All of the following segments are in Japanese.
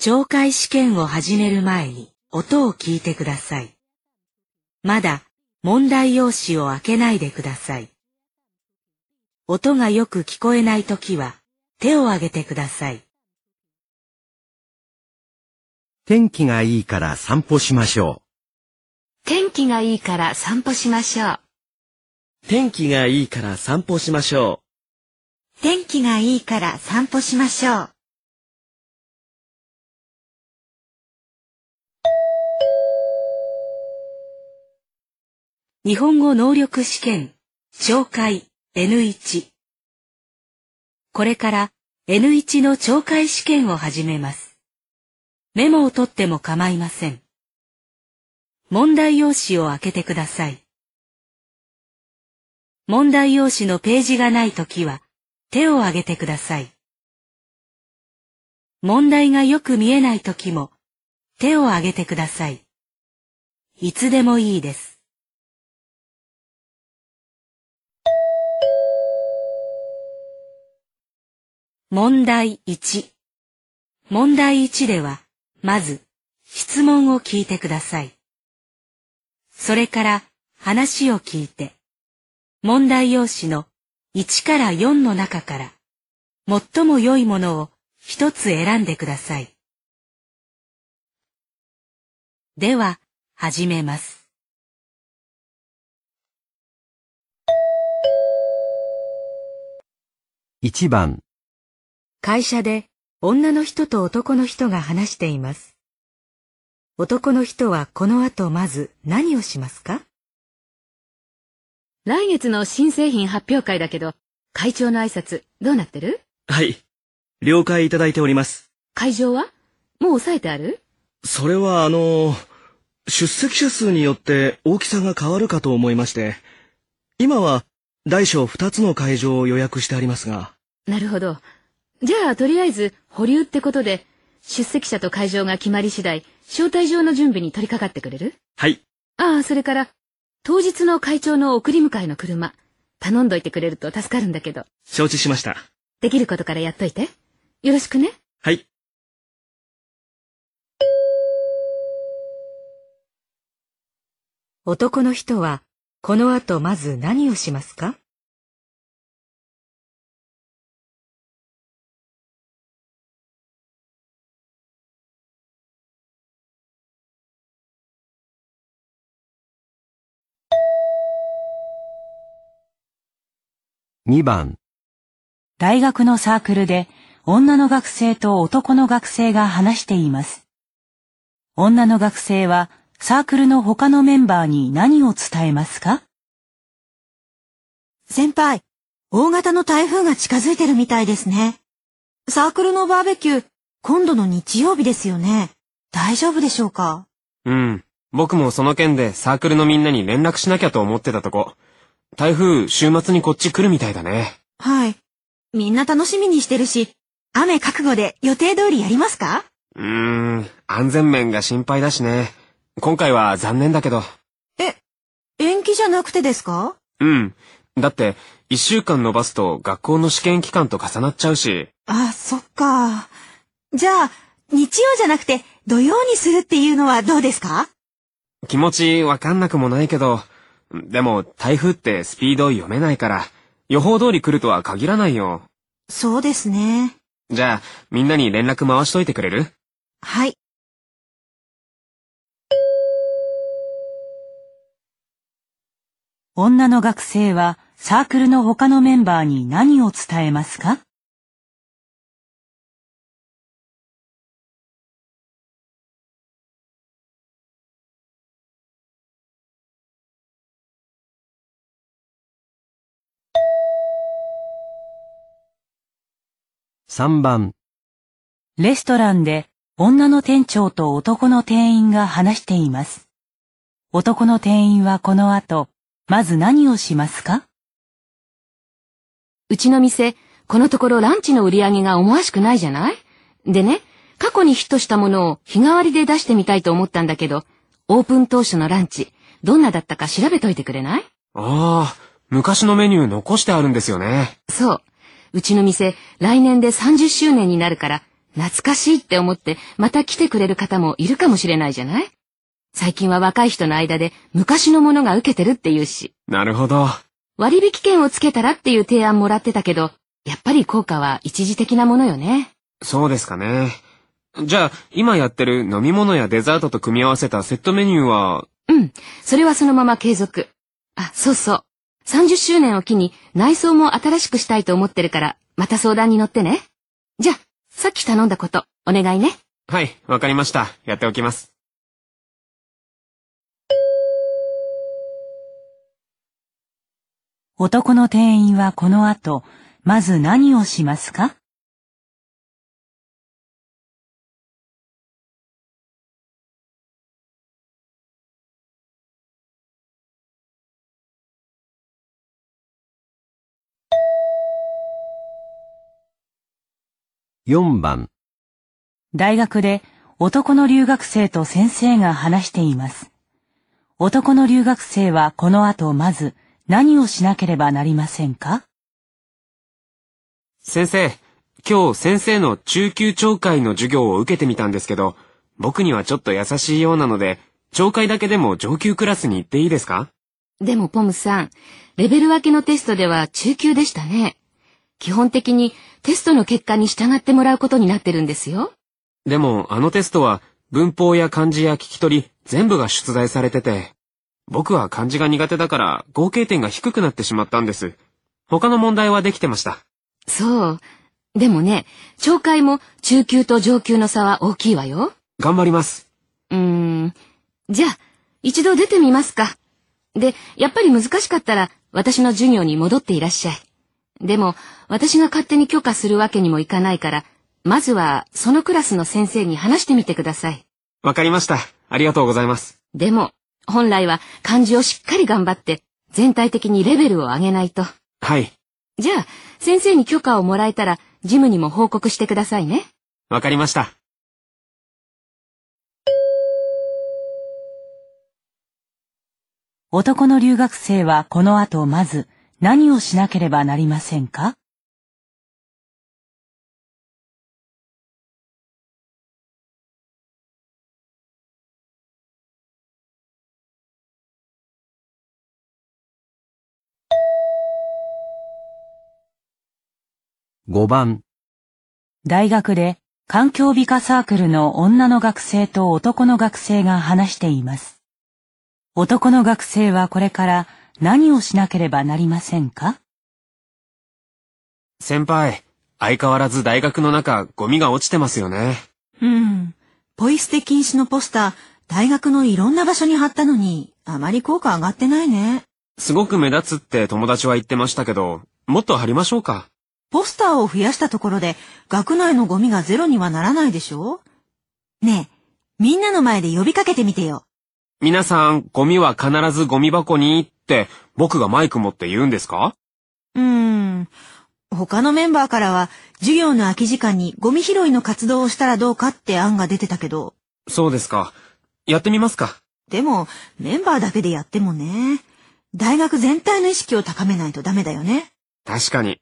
懲戒試験を始める前に音を聞いてください。まだ問題用紙を開けないでください。音がよく聞こえないときは手を挙げてください。天気がいいから散歩しましょ天気がいいから散歩しましょう。天気がいいから散歩しましょ天気がいいから散歩しましょう。日本語能力試験、懲戒 N1。これから N1 の懲戒試験を始めます。メモを取っても構いません。問題用紙を開けてください。問題用紙のページがないときは手を挙げてください。問題がよく見えないときも手を挙げてください。いつでもいいです。問題1問題1では、まず、質問を聞いてください。それから、話を聞いて、問題用紙の1から4の中から、最も良いものを一つ選んでください。では、始めます。1番、会社で女の人と男の人が話しています。男の人はこの後まず何をしますか？来月の新製品発表会だけど、会長の挨拶どうなってる？う。はい。了解いただいております。会場は？もう抑えてある？それはあの、出席者数によって大きさが変わるかと思いまして、今は大小2つの会場を予約してありますが、なるほど。じゃあ、とりあえず、保留ってことで、出席者と会場が決まり次第、招待状の準備に取り掛かってくれる？はい。ああ、それから、当日の会長の送り迎えの車、頼んどいてくれると助かるんだけど、承知しました。できることからやっといて。よろしくね。はい。男の人はこの後まず何をしますか？2番、大学のサークルで女の学生と男の学生が話しています。女の学生はサークルの他のメンバーに何を伝えますか？先輩、大型の台風が近づいてるみたいですね。サークルのバーベキュー、今度の日曜日ですよね。大丈夫でしょうか？うん。僕もその件でサークルのみんなに連絡しなきゃと思ってたとこ。台風、週末にこっち来るみたいだね。はい。みんな楽しみにしてるし、雨覚悟で予定通りやりますか？うーん、安全面が心配だしね。今回は残念だけど。え、延期じゃなくてですか？うん。だって、一週間延ばすと学校の試験期間と重なっちゃうし。あ、そっか。じゃあ、日曜じゃなくて土曜にするっていうのはどうですか？気持ちわかんなくもないけど。でも、台風ってスピード読めないから、予報通り来るとは限らないよ。そうですね。じゃあ、みんなに連絡回しといてくれる？はい。女の学生はサークルの他のメンバーに何を伝えますか？3番、レストランで女の店長と男の店員が話しています。男の店員はこの後、まず何をしますか？うちの店、このところランチの売り上げが思わしくないじゃない？でね、過去にヒットしたものを日替わりで出してみたいと思ったんだけど、オープン当初のランチ、どんなだったか調べといてくれない？ああ、昔のメニュー残してあるんですよね。そう。うちの店、来年で30周年になるから、懐かしいって思ってまた来てくれる方もいるかもしれないじゃない？最近は若い人の間で昔のものが受けてるって言うし。なるほど。割引券をつけたらっていう提案もらってたけど、やっぱり効果は一時的なものよね。そうですかね。じゃあ、今やってる飲み物やデザートと組み合わせたセットメニューは、うん。それはそのまま継続。あ、そうそう。30周年を機に内装も新しくしたいと思ってるから、また相談に乗ってね。じゃあ、さっき頼んだこと、お願いね。はい、わかりました。やっておきます。男の店員はこの後、まず何をしますか？4番、大学で男の留学生と先生が話しています。男の留学生はこの後まず何をしなければなりませんか？先生、今日先生の中級聴会の授業を受けてみたんですけど、僕にはちょっと優しいようなので、聴会だけでも上級クラスに行っていいですか？でもポムさん、レベル分けのテストでは中級でしたね。基本的にテストの結果に従ってもらうことになってるんですよ。でも、あのテストは、文法や漢字や聞き取り、全部が出題されてて、僕は漢字が苦手だから合計点が低くなってしまったんです。他の問題はできてました。そう。でもね、聴会も中級と上級の差は大きいわよ。頑張ります。うーん。じゃあ、一度出てみますか。で、やっぱり難しかったら、私の授業に戻っていらっしゃい。でも、私が勝手に許可するわけにもいかないから、まずは、そのクラスの先生に話してみてください。わかりました。ありがとうございます。でも、本来は漢字をしっかり頑張って、全体的にレベルを上げないと。はい。じゃあ、先生に許可をもらえたら、事務にも報告してくださいね。わかりました。男の留学生はこの後まず何をしなければなりませんか？5番、大学で環境美化サークルの女の学生と男の学生が話しています。男の学生はこれから何をしなければなりませんか？先輩、相変わらず大学の中、ゴミが落ちてますよね。うん。ポイ捨て禁止のポスター、大学のいろんな場所に貼ったのに、あまり効果上がってないね。すごく目立つって友達は言ってましたけど、もっと貼りましょうか。ポスターを増やしたところで、学内のゴミがゼロにはならないでしょ？ねえ、みんなの前で呼びかけてみてよ。皆さん、ゴミは必ずゴミ箱にって、僕がマイク持って言うんですか？うーん。他のメンバーからは、授業の空き時間にゴミ拾いの活動をしたらどうかって案が出てたけど、そうですか。やってみますか。でも、メンバーだけでやってもね、大学全体の意識を高めないとダメだよね。確かに。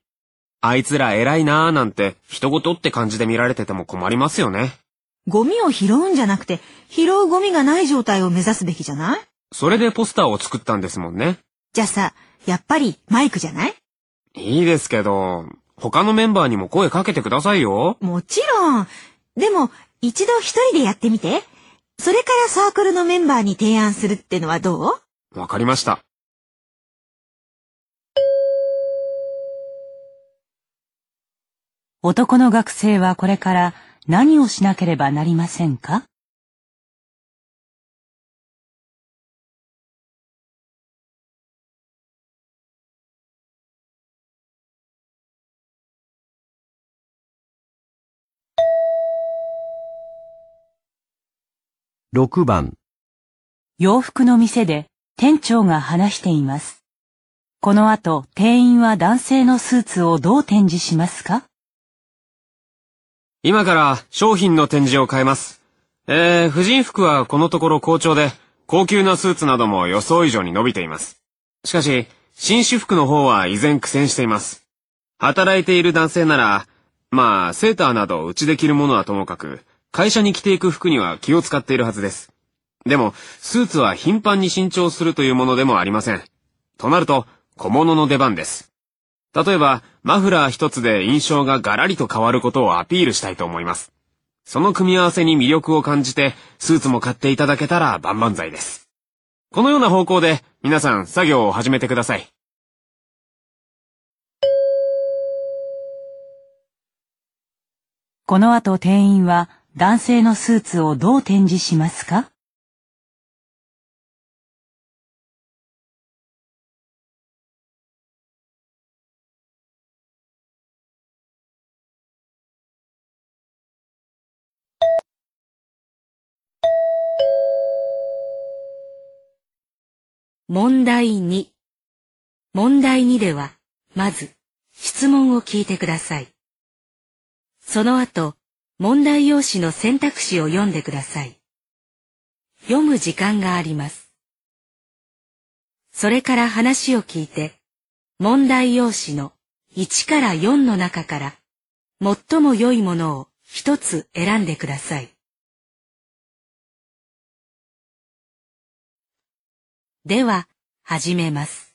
あいつら偉いなーなんて、人事って感じで見られてても困りますよね。ゴミを拾うんじゃなくて、拾うゴミがない状態を目指すべきじゃない？それでポスターを作ったんですもんね。じゃあさ、やっぱりマイクじゃない？いいですけど、他のメンバーにも声かけてくださいよ。もちろん。でも、一度一人でやってみて。それからサークルのメンバーに提案するってのはどう？わかりました。男の学生はこれから何をしなければなりませんか？6番、洋服の店で店長が話しています。この後、店員は男性のスーツをどう展示しますか？今から商品の展示を変えます。えー、婦人服はこのところ好調で、高級なスーツなども予想以上に伸びています。しかし、紳士服の方は依然苦戦しています。働いている男性なら、まあ、セーターなどうちで着るものはともかく、会社に着ていく服には気を使っているはずです。でも、スーツは頻繁に新調するというものでもありません。となると、小物の出番です。例えば、マフラー一つで印象がガラリと変わることをアピールしたいと思います。その組み合わせに魅力を感じて、スーツも買っていただけたら万々歳です。このような方向で、皆さん作業を始めてください。この後店員は男性のスーツをどう展示しますか？問題2。問題2では、まず、質問を聞いてください。その後、問題用紙の選択肢を読んでください。読む時間があります。それから話を聞いて、問題用紙の1から4の中から、最も良いものを一つ選んでください。では、始めます。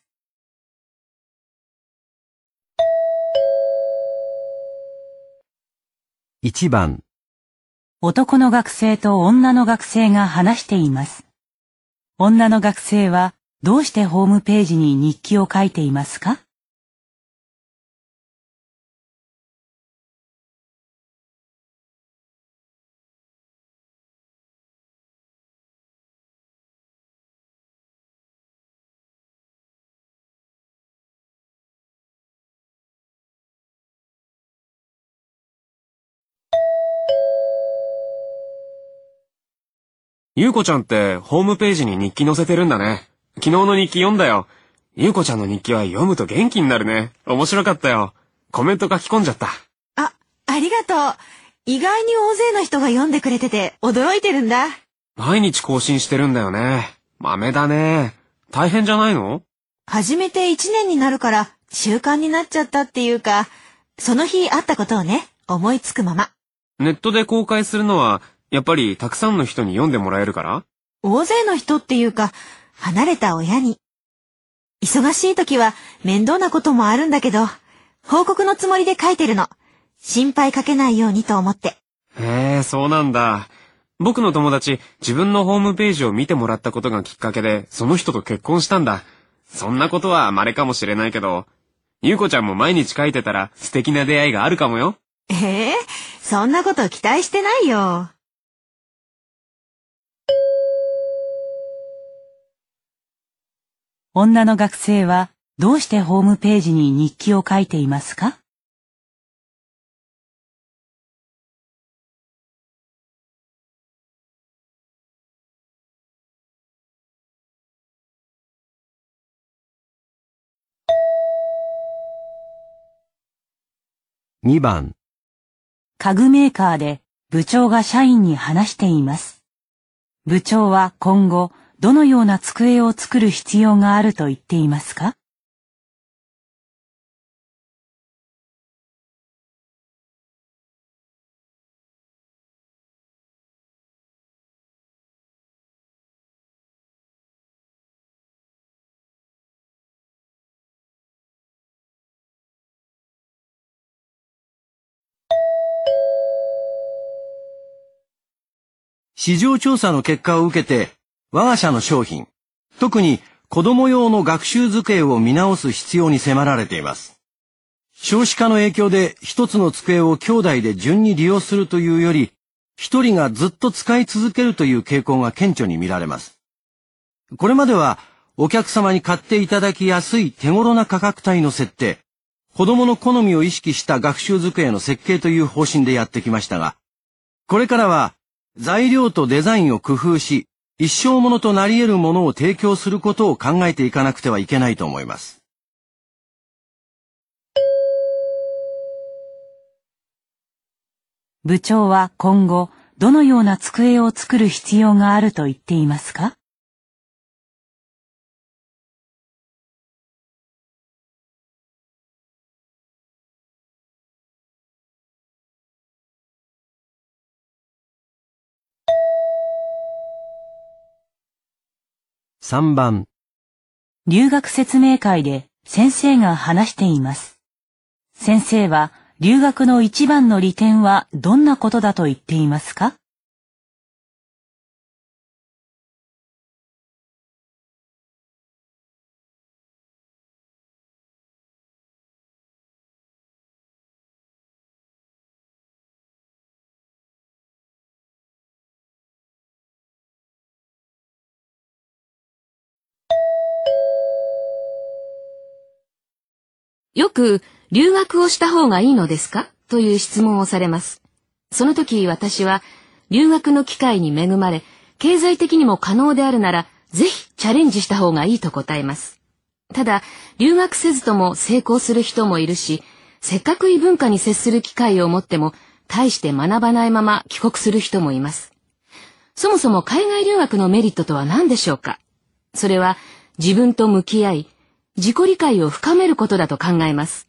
1番男の学生と女の学生が話しています。女の学生はどうしてホームページに日記を書いていますか？ゆうこちゃんってホームページに日記載せてるんだね。昨日の日記読んだよ。ゆうこちゃんの日記は読むと元気になるね。面白かったよ。コメント書き込んじゃった。あ、ありがとう。意外に大勢の人が読んでくれてて驚いてるんだ。毎日更新してるんだよね。豆だね。大変じゃないの？始めて1年になるから習慣になっちゃったっていうか、その日あったことをね、思いつくまま。ネットで公開するのはやっぱりたくさんの人に読んでもらえるから？大勢の人っていうか、離れた親に。忙しい時は面倒なこともあるんだけど、報告のつもりで書いてるの。心配かけないようにと思って。へえ、そうなんだ。僕の友達、自分のホームページを見てもらったことがきっかけで、その人と結婚したんだ。そんなことは稀かもしれないけど、ゆうこちゃんも毎日書いてたら素敵な出会いがあるかもよ。ええそんなこと期待してないよ。女の学生はどうしてホームページに日記を書いていますか？2番家具メーカーで部長が社員に話しています。部長は今後どのような机を作る必要があると言っていますか？市場調査の結果を受けて我が社の商品、特に子供用の学習机を見直す必要に迫られています。少子化の影響で一つの机を兄弟で順に利用するというより、一人がずっと使い続けるという傾向が顕著に見られます。これまではお客様に買っていただきやすい手頃な価格帯の設定、子供の好みを意識した学習机の設計という方針でやってきましたが、これからは材料とデザインを工夫し、一生ものとなり得るものを提供することを考えていかなくてはいけないと思います。部長は今後どのような机を作る必要があると言っていますか？3番、留学説明会で先生が話しています。先生は留学の一番の利点はどんなことだと言っていますか？よく、留学をした方がいいのですか？という質問をされます。その時私は、留学の機会に恵まれ、経済的にも可能であるなら、ぜひチャレンジした方がいいと答えます。ただ、留学せずとも成功する人もいるし、せっかく異文化に接する機会を持っても、大して学ばないまま帰国する人もいます。そもそも海外留学のメリットとは何でしょうか？それは自分と向き合い、自己理解を深めることだと考えます。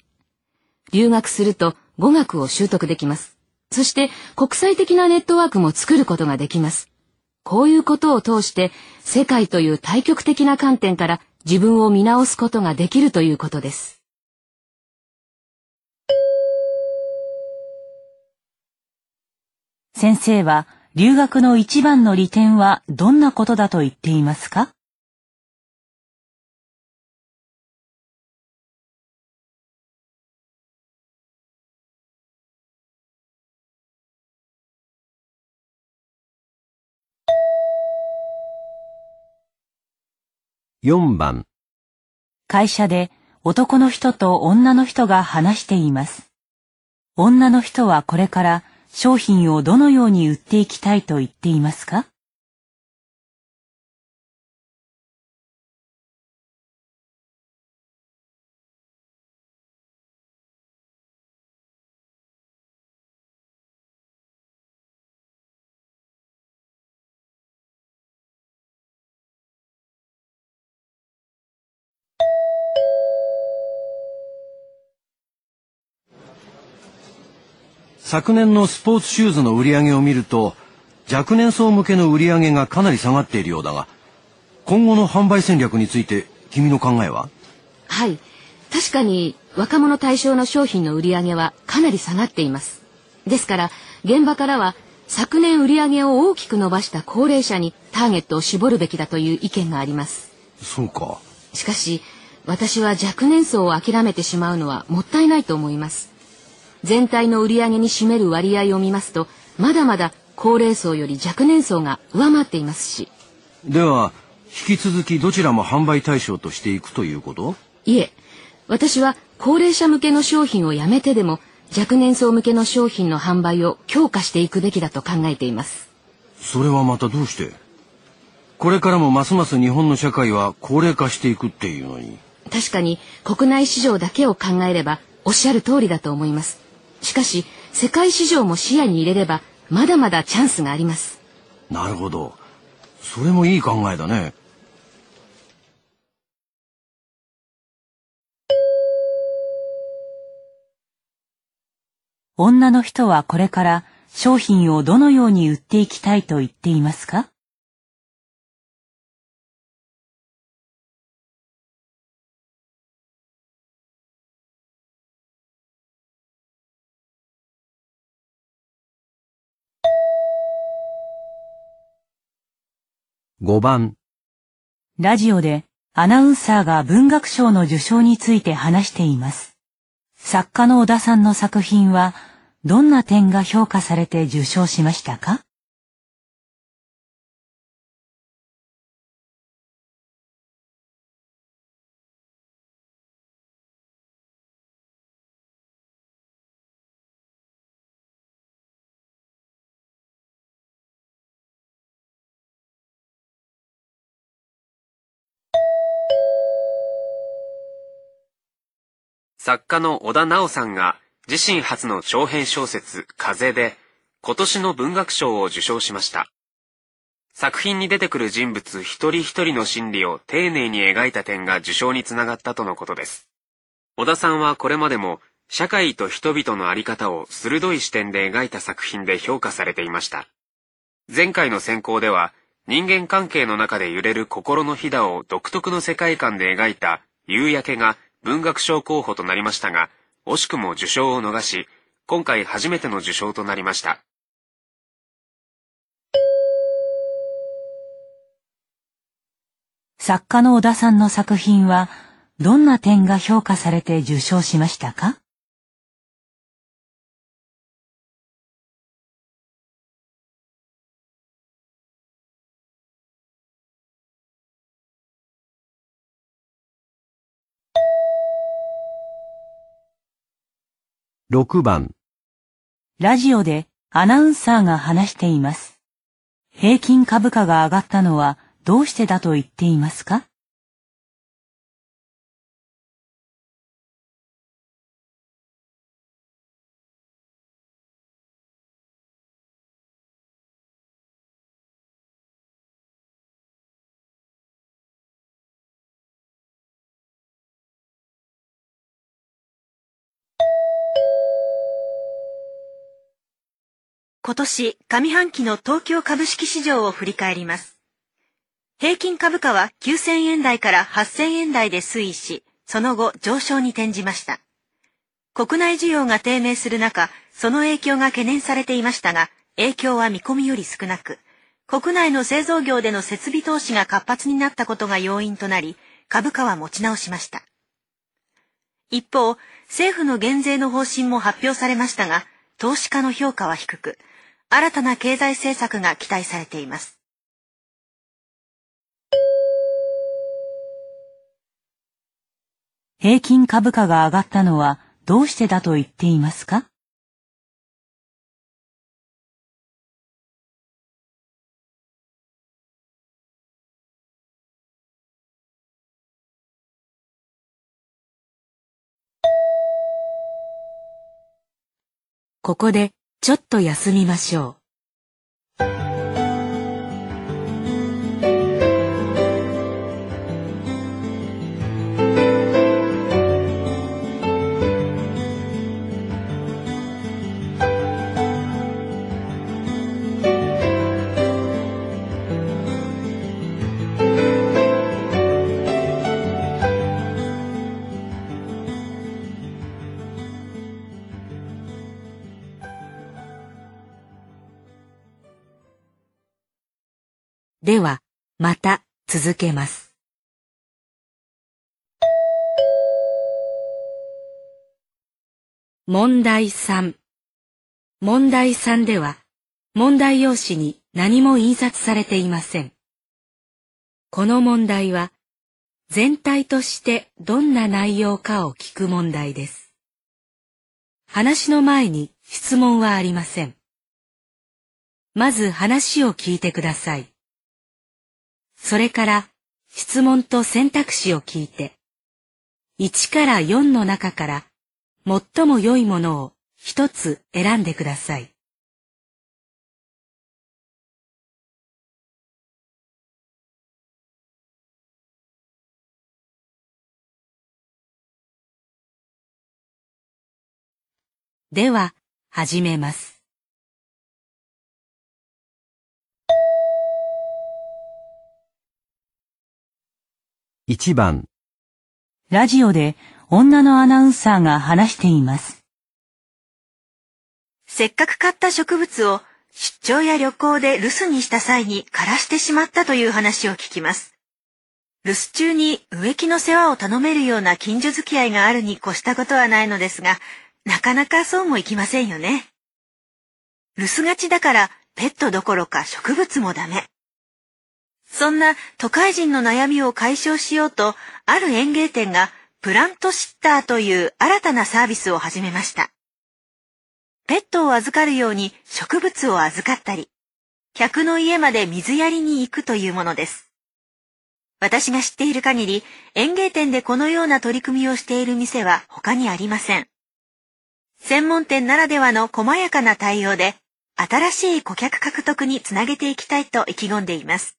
留学すると語学を習得できます。そして国際的なネットワークも作ることができます。こういうことを通して世界という対極的な観点から自分を見直すことができるということです。先生は留学の一番の利点はどんなことだと言っていますか？4番、会社で男の人と女の人が話しています。女の人はこれから商品をどのように売っていきたいと言っていますか？昨年のスポーツシューズの売り上げを見ると、若年層向けの売り上げがかなり下がっているようだが、今後の販売戦略について君の考えは？はい。確かに若者対象の商品の売り上げはかなり下がっています。ですから、現場からは昨年売り上げを大きく伸ばした高齢者にターゲットを絞るべきだという意見があります。そうか。しかし、私は若年層を諦めてしまうのはもったいないと思います。全体の売り上げに占める割合を見ますと、まだまだ高齢層より若年層が上回っていますし、では、引き続きどちらも販売対象としていくということ？いえ、私は高齢者向けの商品をやめてでも若年層向けの商品の販売を強化していくべきだと考えています。それはまたどうして？これからもますます日本の社会は高齢化していくっていうのに。確かに国内市場だけを考えればおっしゃる通りだと思います。しかし世界市場も視野に入れればまだまだチャンスがあります。なるほど。それもいい考えだね。女の人はこれから商品をどのように売っていきたいと言っていますか？5番、ラジオでアナウンサーが文学賞の受賞について話しています。作家の小田さんの作品はどんな点が評価されて受賞しましたか？作家の小田直さんが自身初の長編小説風で今年の文学賞を受賞しました。作品に出てくる人物一人一人の心理を丁寧に描いた点が受賞につながったとのことです。小田さんはこれまでも社会と人々のあり方を鋭い視点で描いた作品で評価されていました。前回の選考では人間関係の中で揺れる心のひだを独特の世界観で描いた夕焼けが文学賞候補となりましたが、惜しくも受賞を逃し、今回初めての受賞となりました。作家の小田さんの作品は、どんな点が評価されて受賞しましたか？6番ラジオでアナウンサーが話しています。平均株価が上がったのはどうしてだと言っていますか？今年上半期の東京株式市場を振り返ります。平均株価は9000円台から8000円台で推移し、その後上昇に転じました。国内需要が低迷する中、その影響が懸念されていましたが、影響は見込みより少なく、国内の製造業での設備投資が活発になったことが要因となり、株価は持ち直しました。一方、政府の減税の方針も発表されましたが、投資家の評価は低く、新たな経済政策が期待されています。平均株価が上がったのはどうしてだと言っていますか？ここでちょっと休みましょう。また続けます。問題3問題3では、問題用紙に何も印刷されていません。この問題は、全体としてどんな内容かを聞く問題です。話の前に質問はありません。まず話を聞いてください。それから質問と選択肢を聞いて、1から4の中から最も良いものを一つ選んでください。では、始めます。1番ラジオで女のアナウンサーが話しています。せっかく買った植物を出張や旅行で留守にした際に枯らしてしまったという話を聞きます。留守中に植木の世話を頼めるような近所付き合いがあるに越したことはないのですが、なかなかそうもいきませんよね。留守がちだからペットどころか植物もダメ。そんな都会人の悩みを解消しようと、ある園芸店がプラントシッターという新たなサービスを始めました。ペットを預かるように植物を預かったり、客の家まで水やりに行くというものです。私が知っている限り、園芸店でこのような取り組みをしている店は他にありません。専門店ならではの細やかな対応で、新しい顧客獲得につなげていきたいと意気込んでいます。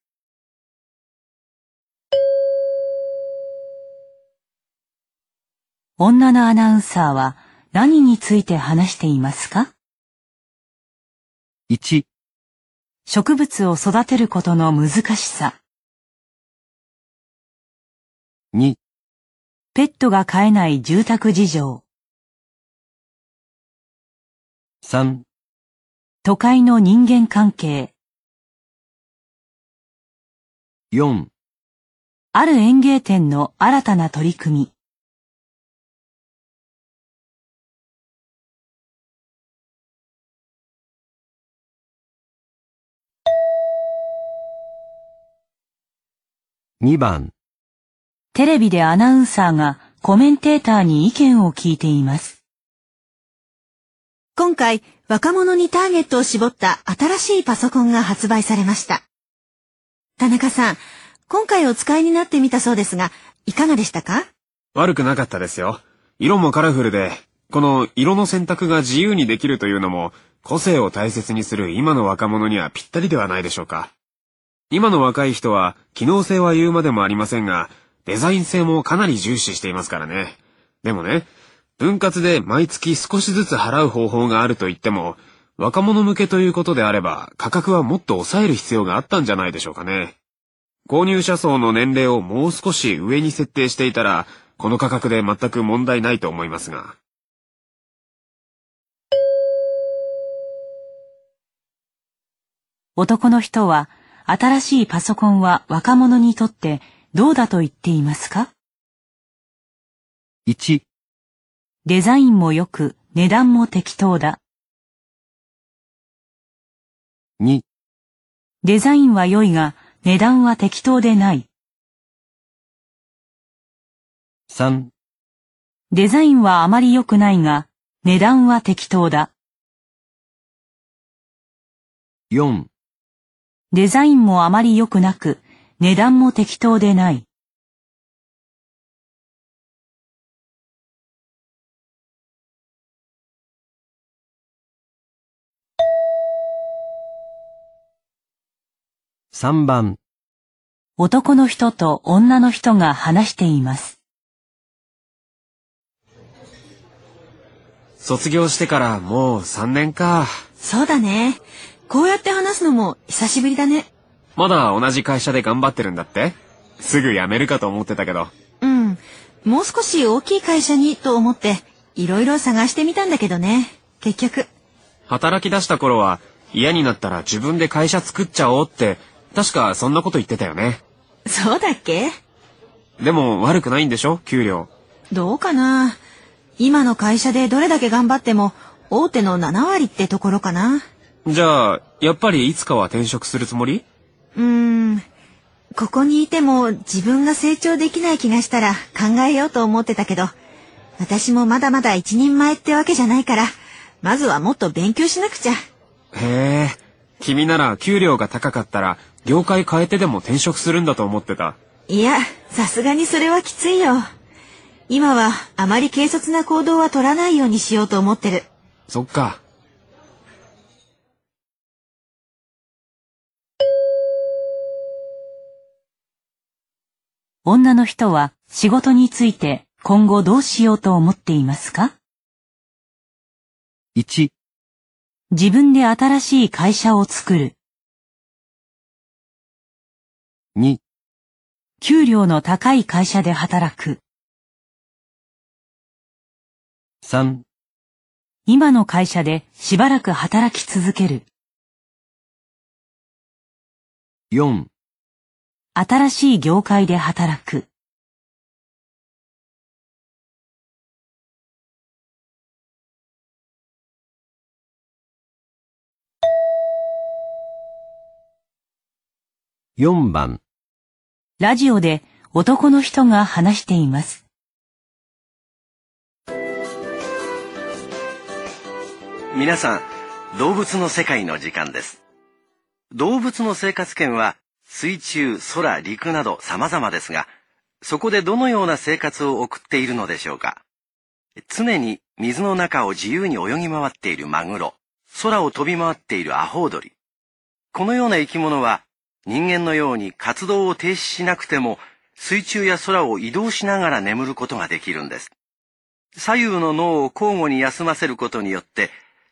女のアナウンサーは何について話していますか ?1、植物を育てることの難しさ。2、ペットが飼えない住宅事情。3、都会の人間関係。4、ある園芸店の新たな取り組み。2番、テレビでアナウンサーがコメンテーターに意見を聞いています。今回、若者にターゲットを絞った新しいパソコンが発売されました。田中さん、今回お使いになってみたそうですが、いかがでしたか？悪くなかったですよ。色もカラフルで、この色の選択が自由にできるというのも、個性を大切にする今の若者にはぴったりではないでしょうか。今の若い人は、機能性は言うまでもありませんが、デザイン性もかなり重視していますからね。でもね、分割で毎月少しずつ払う方法があると言っても、若者向けということであれば、価格はもっと抑える必要があったんじゃないでしょうかね。購入者層の年齢をもう少し上に設定していたら、この価格で全く問題ないと思いますが。男の人は、新しいパソコンは若者にとってどうだと言っていますか？1、デザインも良く、値段も適当だ。2、デザインは良いが、値段は適当でない。3、デザインはあまり良くないが、値段は適当だ。4、デザインもあまり良くなく、値段も適当でない。3番、男の人と女の人が話しています。卒業してからもう3年か。そうだね。こうやって話すのも久しぶりだね。まだ同じ会社で頑張ってるんだって？すぐ辞めるかと思ってたけど。うん。もう少し大きい会社にと思って、いろいろ探してみたんだけどね。結局。働き出した頃は嫌になったら自分で会社作っちゃおうって、確かそんなこと言ってたよね。そうだっけ？でも悪くないんでしょ？給料。どうかな？今の会社でどれだけ頑張っても、大手の7割ってところかな。じゃあ、やっぱりいつかは転職するつもり？うーん。ここにいても自分が成長できない気がしたら考えようと思ってたけど、私もまだまだ一人前ってわけじゃないから、まずはもっと勉強しなくちゃ。へえ。君なら給料が高かったら、業界変えてでも転職するんだと思ってた。いや、さすがにそれはきついよ。今はあまり軽率な行動は取らないようにしようと思ってる。そっか。女の人は仕事について今後どうしようと思っていますか？1、自分で新しい会社を作る。2、給料の高い会社で働く。3、今の会社でしばらく働き続ける。4、新しい業界で働く。4番、ラジオで男の人が話しています。皆さん、動物の世界の時間です。動物の生活圏は水中、空、陸など様々ですが、そこでどのような生活を送っているのでしょうか？常に水の中を自由に泳ぎ回っているマグロ、空を飛び回っているアホウドリ。このような生き物は人間のように活動を停止しなくても水中や空を移動しながら眠ることができるんです。左右の脳を交互に休ませることによって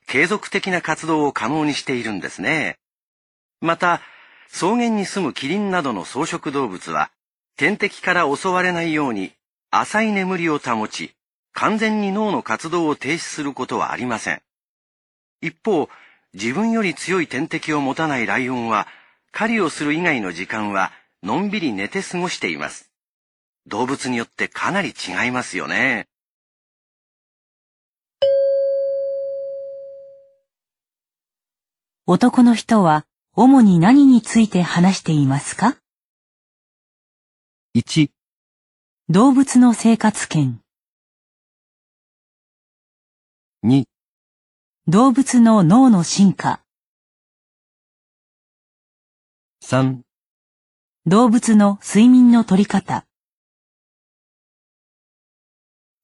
継続的な活動を可能にしているんですね。また、草原に住むキリンなどの草食動物は、天敵から襲われないように浅い眠りを保ち、完全に脳の活動を停止することはありません。一方、自分より強い天敵を持たないライオンは、狩りをする以外の時間は、のんびり寝て過ごしています。動物によってかなり違いますよね。男の人は主に何について話していますか ?1 動物の生活圏。2動物の脳の進化。3動物の睡眠の取り方。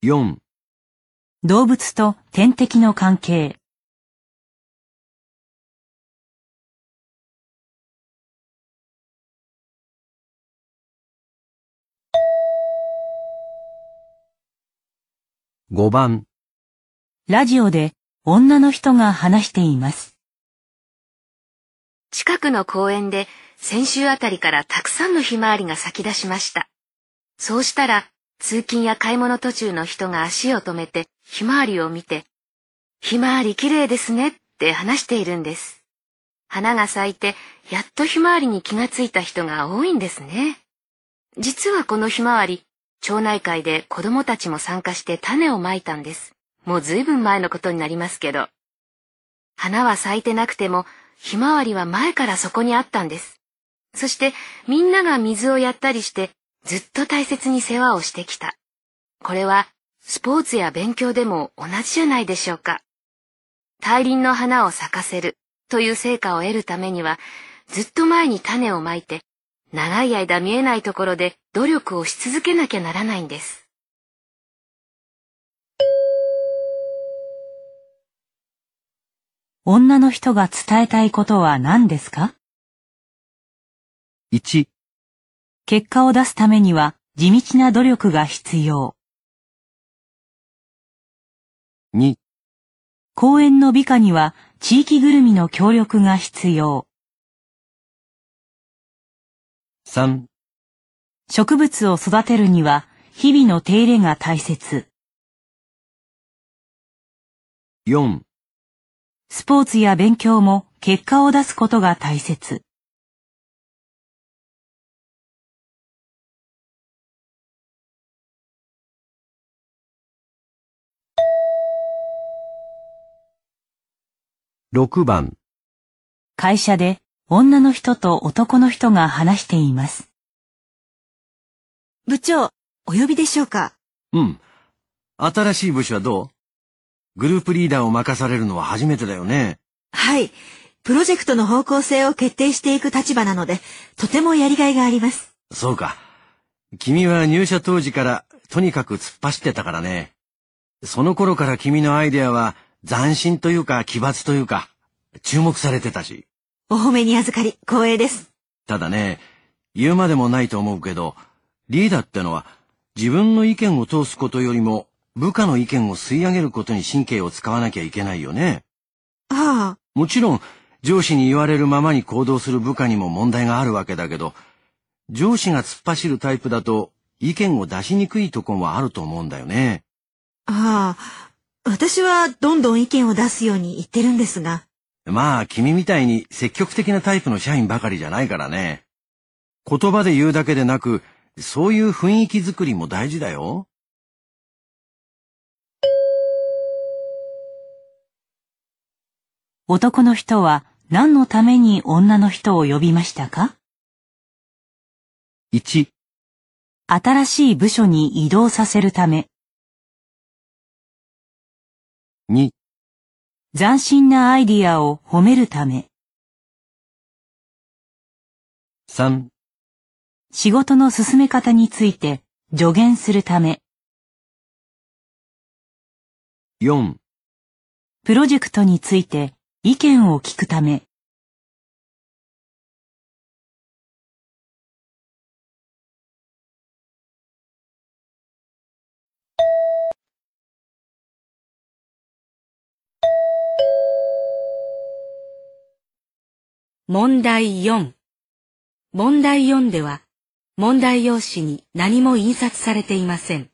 4動物と天敵の関係5番ラジオで女の人が話しています。近くの公園で先週あたりからたくさんのひまわりが咲き出しました。そうしたら通勤や買い物途中の人が足を止めてひまわりを見て、ひまわり綺麗ですねって話しているんです。花が咲いてやっとひまわりに気がついた人が多いんですね。実はこのひまわり、町内会で子供たちも参加して種をまいたんです。もうずいぶん前のことになりますけど。花は咲いてなくても、ひまわりは前からそこにあったんです。そしてみんなが水をやったりしてずっと大切に世話をしてきた。これはスポーツや勉強でも同じじゃないでしょうか。大輪の花を咲かせるという成果を得るためにはずっと前に種をまいて長い間見えないところで努力をし続けなきゃならないんです。女の人が伝えたいことは何ですか ?1 結果を出すためには地道な努力が必要。2公園の美化には地域ぐるみの協力が必要。3植物を育てるには日々の手入れが大切。4スポーツや勉強も結果を出すことが大切。6番会社で女の人と男の人が話しています。部長、お呼びでしょうか？うん。新しい部署はどう？グループリーダーを任されるのは初めてだよね。はい。プロジェクトの方向性を決定していく立場なので、とてもやりがいがあります。そうか。君は入社当時からとにかく突っ走ってたからね。その頃から君のアイデアは斬新というか奇抜というか、注目されてたし。お褒めに預かり光栄です。ただね、言うまでもないと思うけど、リーダーってのは自分の意見を通すことよりも部下の意見を吸い上げることに神経を使わなきゃいけないよね。ああ。もちろん上司に言われるままに行動する部下にも問題があるわけだけど、上司が突っ走るタイプだと意見を出しにくいとこもあると思うんだよね。ああ、私はどんどん意見を出すように言ってるんですが。まあ、君みたいに積極的なタイプの社員ばかりじゃないからね。言葉で言うだけでなく、そういう雰囲気づくりも大事だよ。男の人は何のために女の人を呼びましたか ?1 新しい部署に移動させるため。2斬新なアイディアを褒めるため。3仕事の進め方について助言するため。4プロジェクトについて意見を聞くため。問題4。問題4では、問題用紙に何も印刷されていません。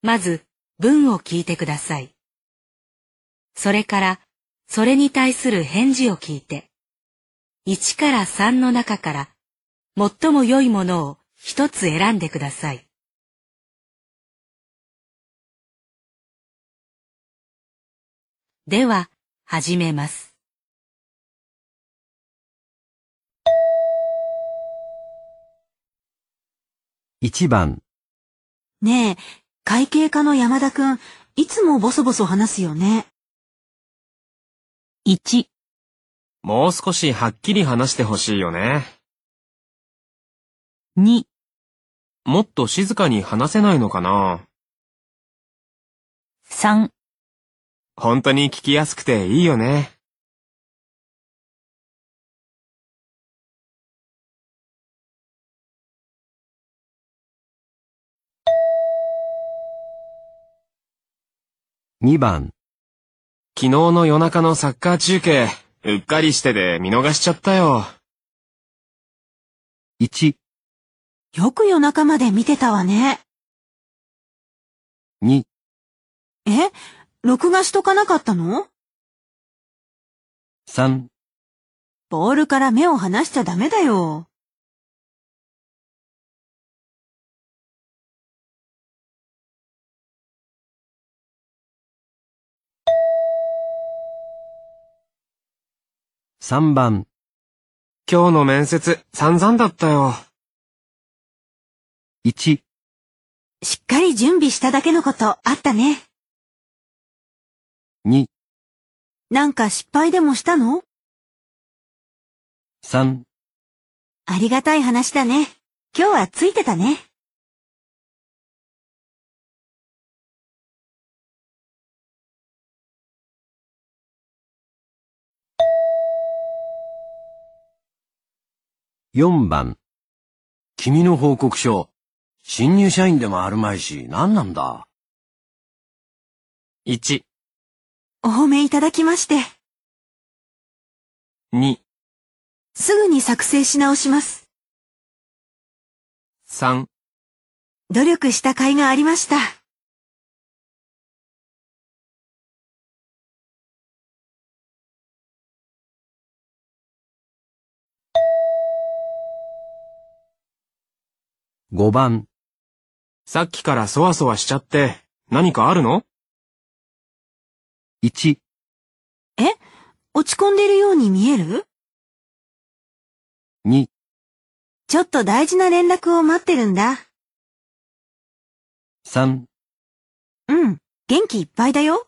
まず、文を聞いてください。それから、それに対する返事を聞いて、1から3の中から、最も良いものを一つ選んでください。では、始めます。1番、ねえ、会計課の山田くん、いつもボソボソ話すよね。1、もう少しはっきり話してほしいよね。2、もっと静かに話せないのかな3、本当に聞きやすくていいよね。2番、昨日の夜中のサッカー中継、うっかりしてで見逃しちゃったよ。1、よく夜中まで見てたわね。2、え？録画しとかなかったの？3、ボールから目を離しちゃダメだよ。3番、今日の面接、散々だったよ。1、しっかり準備しただけのことあったね。2、なんか失敗でもしたの？3、ありがたい話だね。今日はついてたね。4番。君の報告書、新入社員でもあるまいし、何なんだ？1、お褒めいただきまして、2、すぐに作成し直します。3、努力した甲斐がありました。5番。さっきからそわそわしちゃって、何かあるの？1、落ち込んでるように見える？2、ちょっと大事な連絡を待ってるんだ。3、うん、元気いっぱいだよ。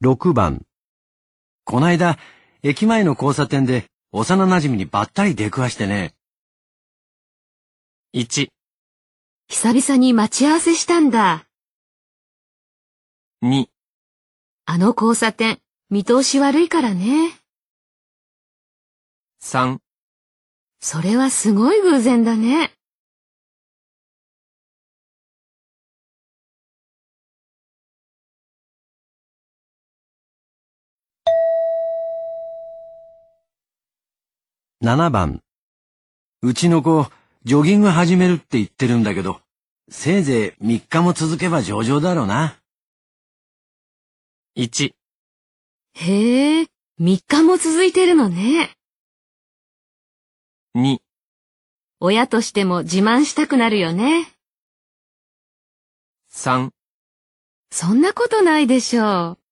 6番。こないだ、駅前の交差点で幼馴染にばったり出くわしてね。?1、久々に待ち合わせしたんだ。2、あの交差点、見通し悪いからね。3、それはすごい偶然だね。7番。うちの子、ジョギング始めるって言ってるんだけど、せいぜい3日も続けば上々だろうな。1、へえ、3日も続いてるのね。2、親としても自慢したくなるよね。3そんなことないでしょう。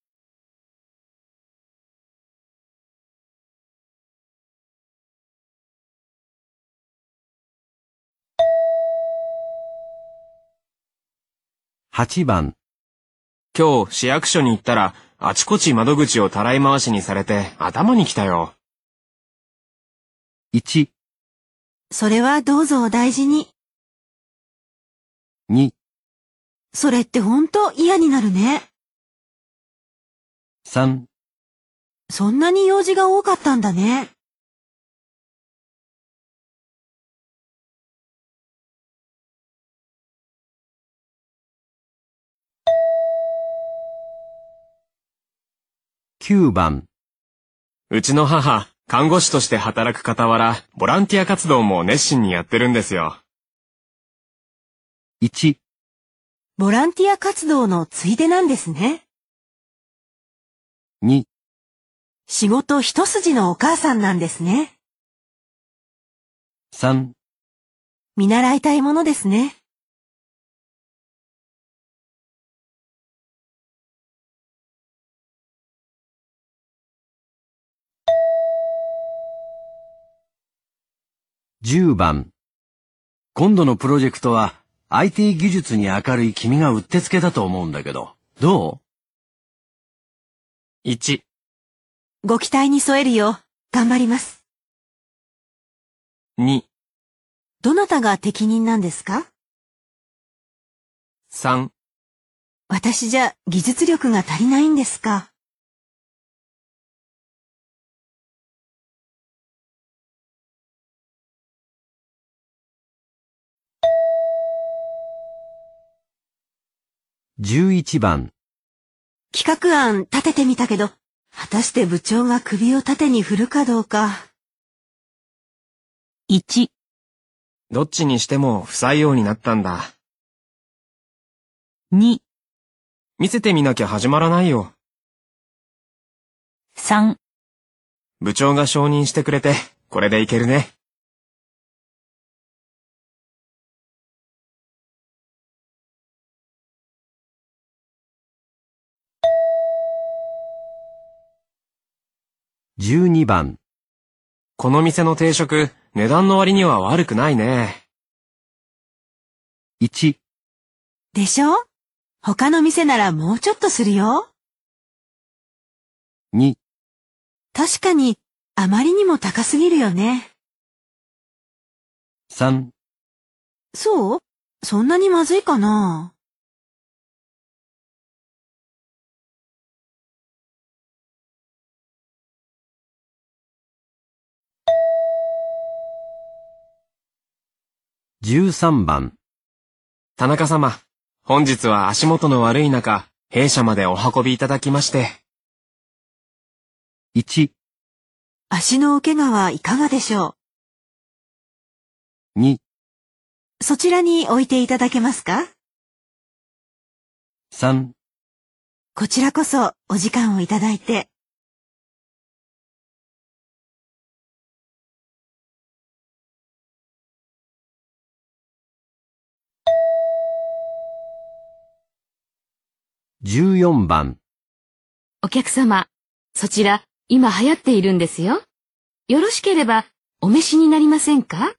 8番。今日市役所に行ったら、あちこち窓口をたらい回しにされて頭にきたよ。1、それはどうぞお大事に。2、それってほんと嫌になるね。3、そんなに用事が多かったんだね。9番、うちの母、看護師として働く傍ら、ボランティア活動も熱心にやってるんですよ。1、ボランティア活動のついでなんですね。2、仕事一筋のお母さんなんですね。3、見習いたいものですね。10番。今度のプロジェクトは IT 技術に明るい君がうってつけだと思うんだけど、ど1、ご期待に添えるよう頑張ります。2、どなたが適任なんですか？3、私じゃ技術力が足りないんですか？?11 番。企画案立ててみたけど、果たして部長が首を縦に振るかどうか。1、どっちにしても不採用になったんだ。2、見せてみなきゃ始まらないよ。3、部長が承認してくれて、これでいけるね。12番。この店の定食、値段の割には悪くないね。1、でしょ？他の店ならもうちょっとするよ。2、確かに、あまりにも高すぎるよね。3、そう？そんなにまずいかな13番。田中様、本日は足元の悪い中、弊社までお運びいただきまして。1、足のお怪我はいかがでしょ2、うそちらに置いていただけますか？3、こちらこそお時間をいただいて。14番。お客様、そちら、今流行っているんですよ。よろしければ、お召しになりませんか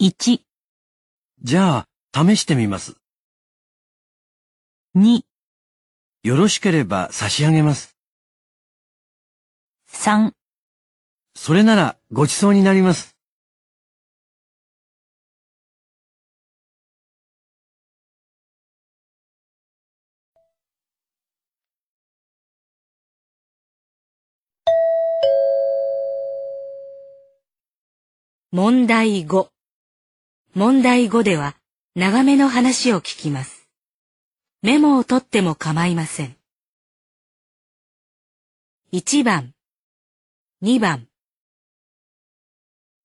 ？1、じゃあ、試してみます。2、よろしければ差し上げます。3、それならごちそうになります。問題5。問題5では長めの話を聞きます。メモを取っても構いません。1番、2番。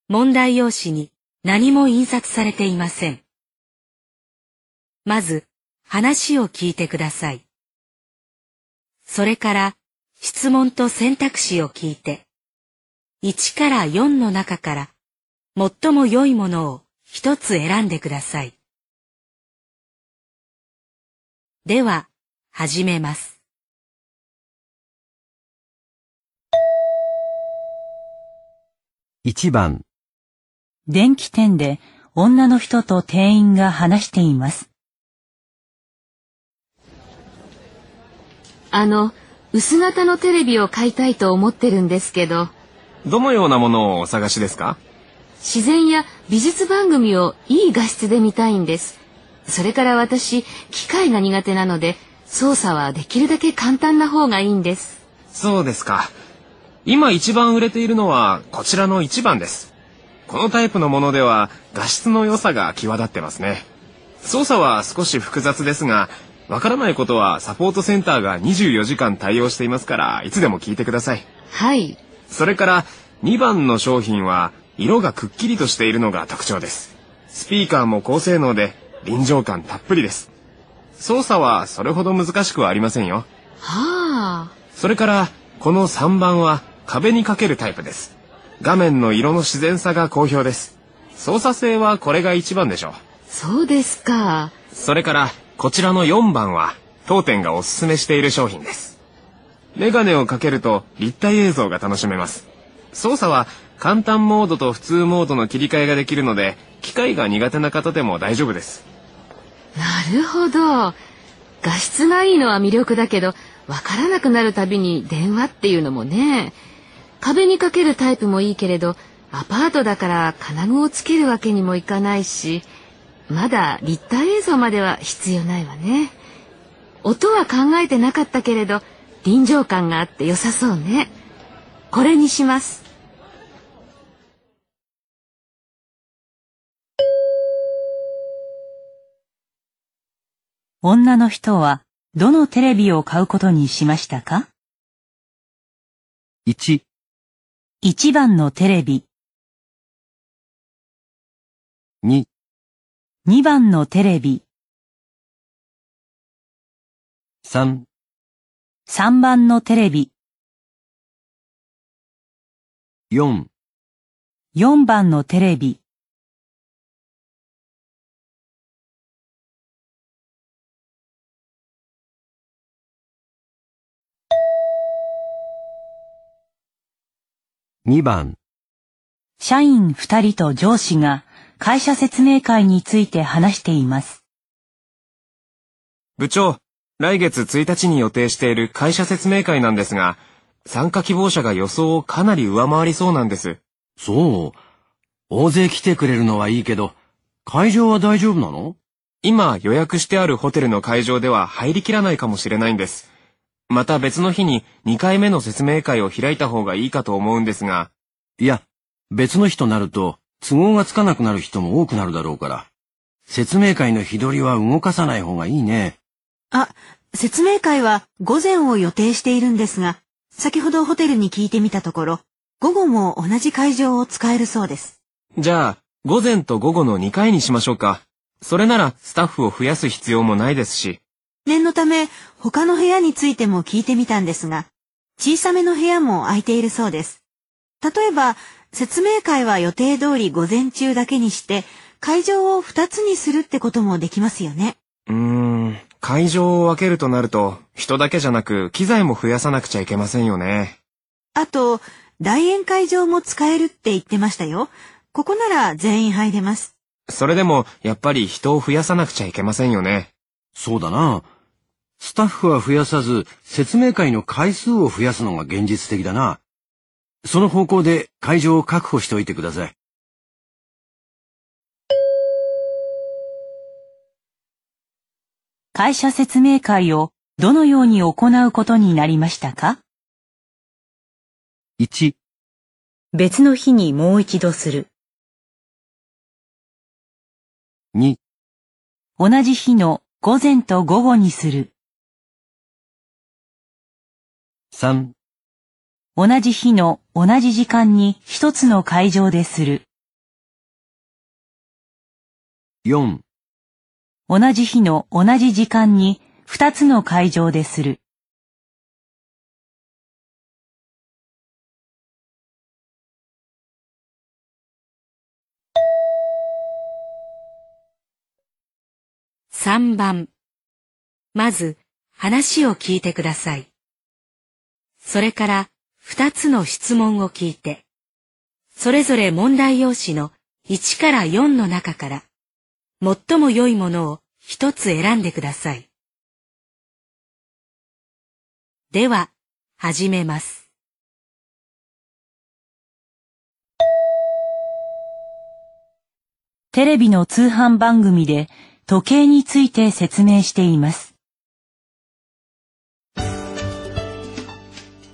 問題用紙に何も印刷されていません。まず、話を聞いてください。それから、質問と選択肢を聞いて、1から4の中から、最も良いものを一つ選んでください。では、始めます。1番、電気店で女の人と店員が話しています。あの、薄型のテレビを買いたいと思ってるんですけど、どのようなものをお探しですか？自然や美術番組をいい画質で見たいんです。それから私、機械が苦手なので、操作はできるだけ簡単な方がいいんです。そうですか。今一番売れているのはこちらの1番です。このタイプのものでは画質の良さが際立ってますね。操作は少し複雑ですが、わからないことはサポートセンターが24時間対応していますからいつでも聞いてくださいはい。それから2番の商品は色がくっきりとしているのが特徴です。スピーカーも高性能で臨場感たっぷりです。操作はそれほど難しくはありませんよ。はあ。それからこの3番は壁にかけるタイプです。画面の色の自然さが好評です。操作性はこれが一番でしょう。そうですか。それからこちらの4番は当店がおすすめしている商品です。メガネをかけると立体映像が楽しめます。操作は簡単モードと普通モードの切り替えができるので機械が苦手な方でも大丈夫ですなるほど。画質がいいのは魅力だけど、わからなくなるたびに電話っていうのもね。壁にかけるタイプもいいけれど、アパートだから金具をつけるわけにもいかないし、まだ立体映像までは必要ないわね。音は考えてなかったけれど、臨場感があって良さそうね。これにします。女の人はどのテレビを買うことにしましたか？1、?1 番のテレビ、2、2番のテレビ、3、3番のテレビ、4、4番のテレビ、2番、社員2人と上司が会社説明会について話しています。部長来月1日に予定している会社説明会なんですが参加希望者が予想をかなり上回りそうなんですそう。大勢来てくれるのはいいけど、会場は大丈夫なの？今予約してあるホテルの会場では入りきらないかもしれないんです。また別の日に2回目の説明会を開いた方がいいかと思うんですが、いや、別の日となると、都合がつかなくなる人も多くなるだろうから。説明会の日取りは動かさない方がいいね。あ、説明会は午前を予定しているんですが、先ほどホテルに聞いてみたところ、午後も同じ会場を使えるそうです。じゃあ午前と午後の2回にしましょうか。それならスタッフを増やす必要もないですし、念のため、他の部屋についても聞いてみたんですが、小さめの部屋も空いているそうです。例えば、説明会は予定通り午前中だけにして、会場を2つにするってこともできますよね。うーん、会場を分けるとなると人だけじゃなく機材も増やさなくちゃいけませんよね。あと、大宴会場も使えるって言ってましたよ。ここなら全員入れます。それでもやっぱり人を増やさなくちゃいけませんよね。そうだな。スタッフは増やさず、説明会の回数を増やすのが現実的だな。その方向で会場を確保しておいてください。会社説明会をどのように行うことになりましたか？1、別の日にもう一度する。2、同じ日の午前と午後にする。3、同じ日の同じ時間に一つの会場でする。4、同じ日の同じ時間に二つの会場でする。3番。まず、話を聞いてください。それから、二つの質問を聞いて、それぞれ問題用紙の1から4の中から、最も良いものを一つ選んでください。では、始めます。テレビの通販番組で時計について説明しています。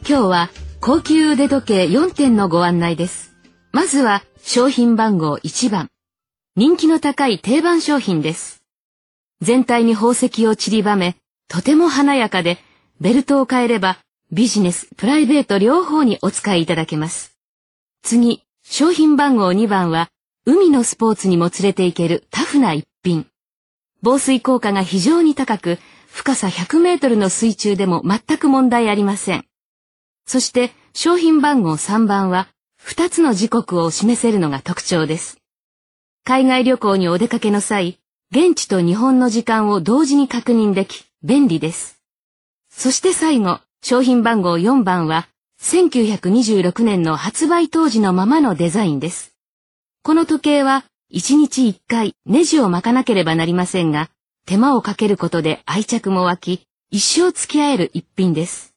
今日は高級腕時計4点のご案内です。まずは商品番号1番。人気の高い定番商品です。全体に宝石を散りばめ、とても華やかで、ベルトを変えればビジネス、プライベート両方にお使いいただけます。次、商品番号2番は、海のスポーツにも連れて行けるタフな一品。防水効果が非常に高く、深さ100メートルの水中でも全く問題ありません。そして商品番号3番は2つの時刻を示せるのが特徴です。海外旅行にお出かけの際、現地と日本の時間を同時に確認でき便利です。そして最後、商品番号4番は1926年の発売当時のままのデザインです。この時計は1日1回ネジを巻かなければなりませんが、手間をかけることで愛着も湧き、一生付き合える一品です。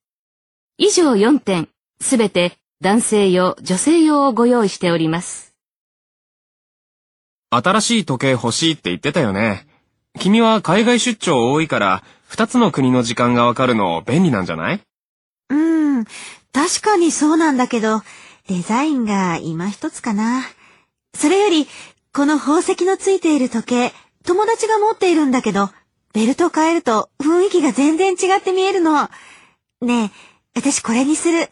以上4点、すべて男性用、女性用をご用意しております。新しい時計欲しいって言ってたよね。君は海外出張多いから、二つの国の時間がわかるの便利なんじゃない？うん、確かにそうなんだけど、デザインが今一つかな。それより、この宝石のついている時計、友達が持っているんだけど、ベルト変えると雰囲気が全然違って見えるの。ねえ、私これにする。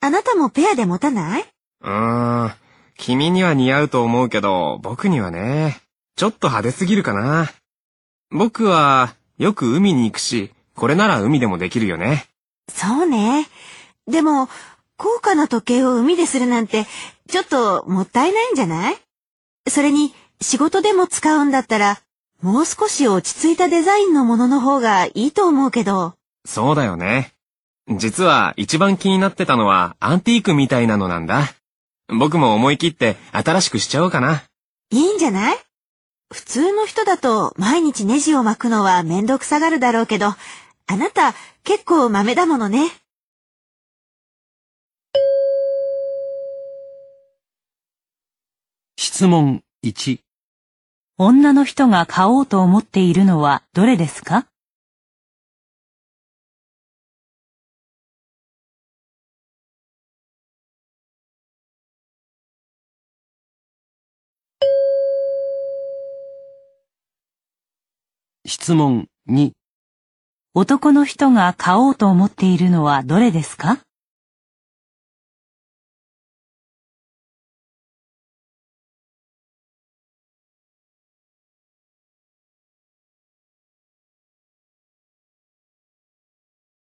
あなたもペアで持たない？うーん。君には似合うと思うけど、僕にはね、ちょっと派手すぎるかな。僕は、よく海に行くし、これなら海でもできるよね。そうね。でも、高価な時計を海でするなんて、ちょっともったいないんじゃない？それに、仕事でも使うんだったら、もう少し落ち着いたデザインのものの方がいいと思うけど。そうだよね。実は一番気になってたのはアンティークみたいなのなんだ。僕も思い切って新しくしちゃおうかな。いいんじゃない？普通の人だと毎日ネジを巻くのはめんどくさがるだろうけど、あなた結構豆だものね。質問1女の人が買おうと思っているのはどれですか？質問2男の人が買おうと思っているのはどれですか？